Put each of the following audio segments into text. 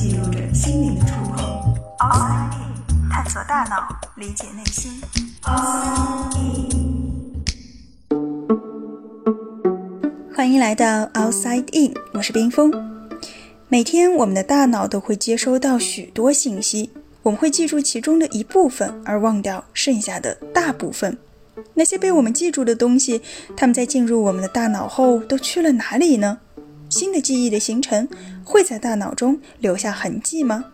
记录着心灵的触碰。Outside 探索大脑，理解内心。Outside 欢迎来到 Outside In，我是冰峰。每天我们的大脑都会接收到许多信息，我们会记住其中的一部分，而忘掉剩下的大部分。那些被我们记住的东西，它们在进入我们的大脑后都去了哪里呢？新的记忆的形成会在大脑中留下痕迹吗？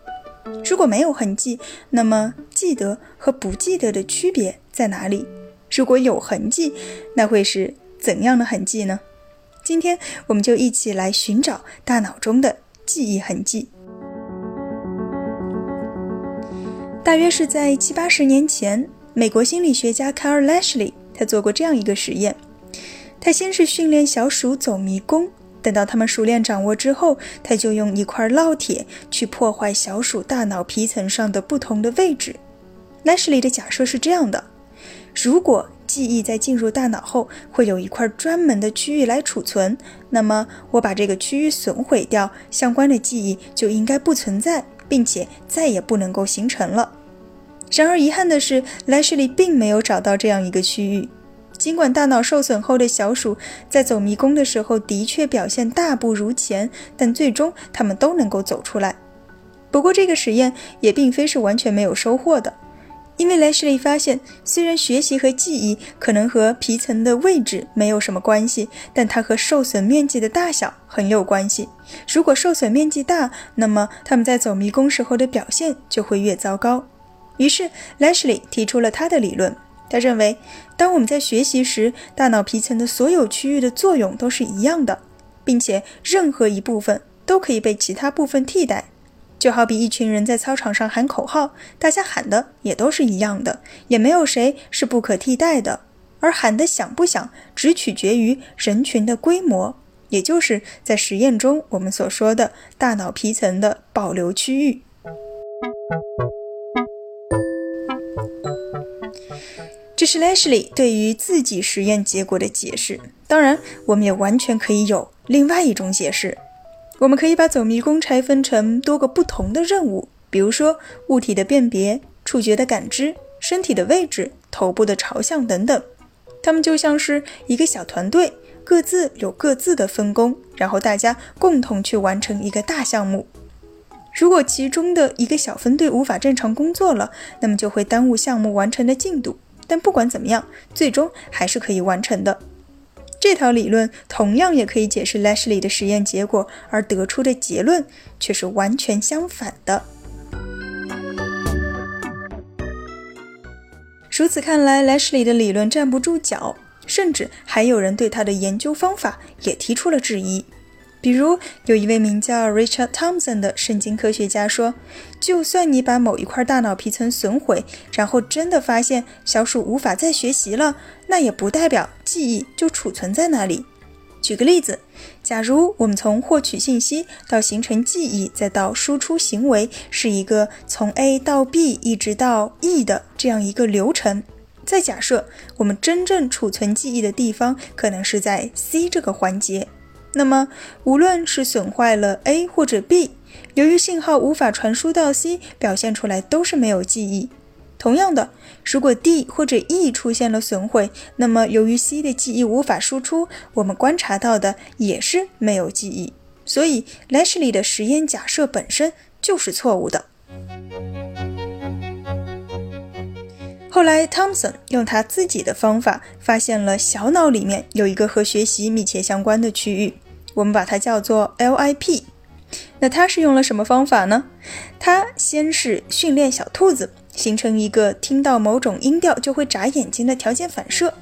如果没有痕迹，那么记得和不记得的区别在哪里？如果有痕迹，那会是怎样的痕迹呢？今天我们就一起来寻找大脑中的记忆痕迹。大约是在七八十年前，美国心理学家 Carl Lashley 他做过这样一个实验。他先是训练小鼠走迷宫。等到他们熟练掌握之后，他就用一块烙铁去破坏小鼠大脑皮层上的不同的位置。莱什利的假设是这样的：如果记忆在进入大脑后会有一块专门的区域来储存，那么我把这个区域损毁掉，相关的记忆就应该不存在，并且再也不能够形成了。然而遗憾的是，莱什利并没有找到这样一个区域。尽管大脑受损后的小鼠在走迷宫的时候的确表现大不如前，但最终它们都能够走出来。不过，这个实验也并非是完全没有收获的，因为莱什利发现，虽然学习和记忆可能和皮层的位置没有什么关系，但它和受损面积的大小很有关系。如果受损面积大，那么他们在走迷宫时候的表现就会越糟糕。于是，莱什利提出了他的理论。他认为，当我们在学习时，大脑皮层的所有区域的作用都是一样的，并且任何一部分都可以被其他部分替代。就好比一群人在操场上喊口号，大家喊的也都是一样的，也没有谁是不可替代的。而喊的响不响，只取决于人群的规模，也就是在实验中我们所说的大脑皮层的保留区域。这是 Leslie 对于自己实验结果的解释。当然，我们也完全可以有另外一种解释。我们可以把走迷宫拆分成多个不同的任务，比如说物体的辨别、触觉的感知、身体的位置、头部的朝向等等。它们就像是一个小团队，各自有各自的分工，然后大家共同去完成一个大项目。如果其中的一个小分队无法正常工作了，那么就会耽误项目完成的进度。但不管怎么样，最终还是可以完成的。这套理论同样也可以解释 Leslie 的实验结果，而得出的结论却是完全相反的。如此看来，Leslie 的理论站不住脚，甚至还有人对他的研究方法也提出了质疑。比如，有一位名叫 Richard Thompson 的神经科学家说：“就算你把某一块大脑皮层损毁，然后真的发现小鼠无法再学习了，那也不代表记忆就储存在那里。”举个例子，假如我们从获取信息到形成记忆，再到输出行为，是一个从 A 到 B 一直到 E 的这样一个流程，再假设我们真正储存记忆的地方可能是在 C 这个环节。那么，无论是损坏了 A 或者 B，由于信号无法传输到 C，表现出来都是没有记忆。同样的，如果 D 或者 E 出现了损毁，那么由于 C 的记忆无法输出，我们观察到的也是没有记忆。所以，Lashley 的实验假设本身就是错误的。后来，Thompson 用他自己的方法发现了小脑里面有一个和学习密切相关的区域。我们把它叫做 LIP。那它是用了什么方法呢？它先是训练小兔子，形成一个听到某种音调就会眨眼睛的条件反射。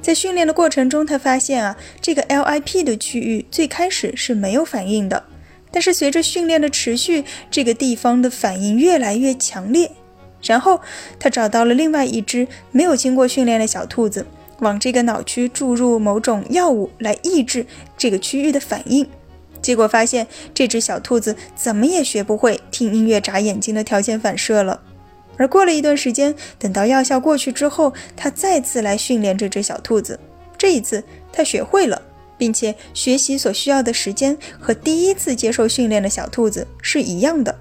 在训练的过程中，他发现啊，这个 LIP 的区域最开始是没有反应的，但是随着训练的持续，这个地方的反应越来越强烈。然后他找到了另外一只没有经过训练的小兔子。往这个脑区注入某种药物来抑制这个区域的反应，结果发现这只小兔子怎么也学不会听音乐眨眼睛的条件反射了。而过了一段时间，等到药效过去之后，他再次来训练这只小兔子，这一次他学会了，并且学习所需要的时间和第一次接受训练的小兔子是一样的。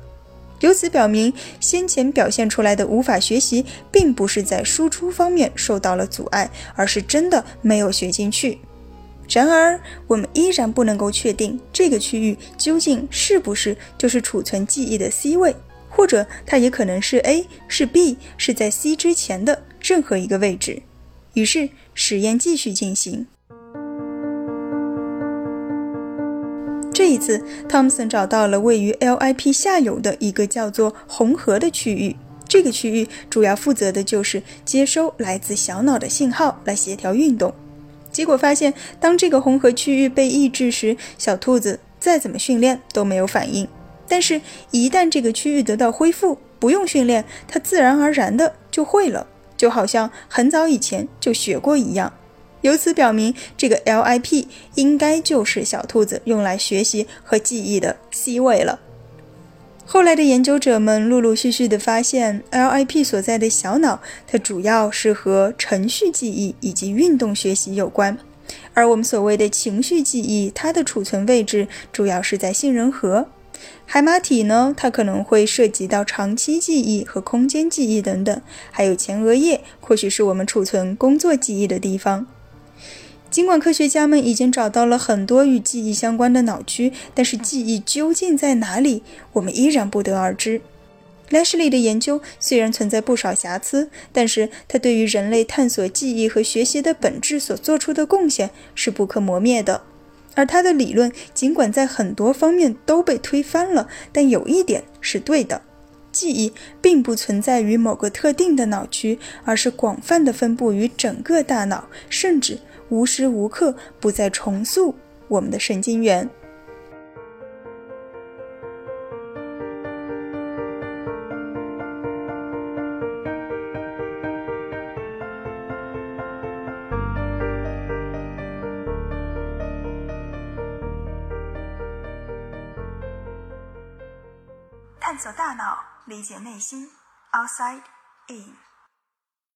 由此表明，先前表现出来的无法学习，并不是在输出方面受到了阻碍，而是真的没有学进去。然而，我们依然不能够确定这个区域究竟是不是就是储存记忆的 C 位，或者它也可能是 A，是 B，是在 C 之前的任何一个位置。于是，实验继续进行。这一次，汤姆森找到了位于 LIP 下游的一个叫做红核的区域。这个区域主要负责的就是接收来自小脑的信号，来协调运动。结果发现，当这个红核区域被抑制时，小兔子再怎么训练都没有反应。但是，一旦这个区域得到恢复，不用训练，它自然而然的就会了，就好像很早以前就学过一样。由此表明，这个 LIP 应该就是小兔子用来学习和记忆的 C 位了。后来的研究者们陆陆续续地发现，LIP 所在的小脑，它主要是和程序记忆以及运动学习有关；而我们所谓的情绪记忆，它的储存位置主要是在杏仁核。海马体呢，它可能会涉及到长期记忆和空间记忆等等；还有前额叶，或许是我们储存工作记忆的地方。尽管科学家们已经找到了很多与记忆相关的脑区，但是记忆究竟在哪里，我们依然不得而知。莱什利的研究虽然存在不少瑕疵，但是他对于人类探索记忆和学习的本质所做出的贡献是不可磨灭的。而他的理论尽管在很多方面都被推翻了，但有一点是对的：记忆并不存在于某个特定的脑区，而是广泛的分布于整个大脑，甚至。无时无刻不在重塑我们的神经元。探索大脑，理解内心，Outside In。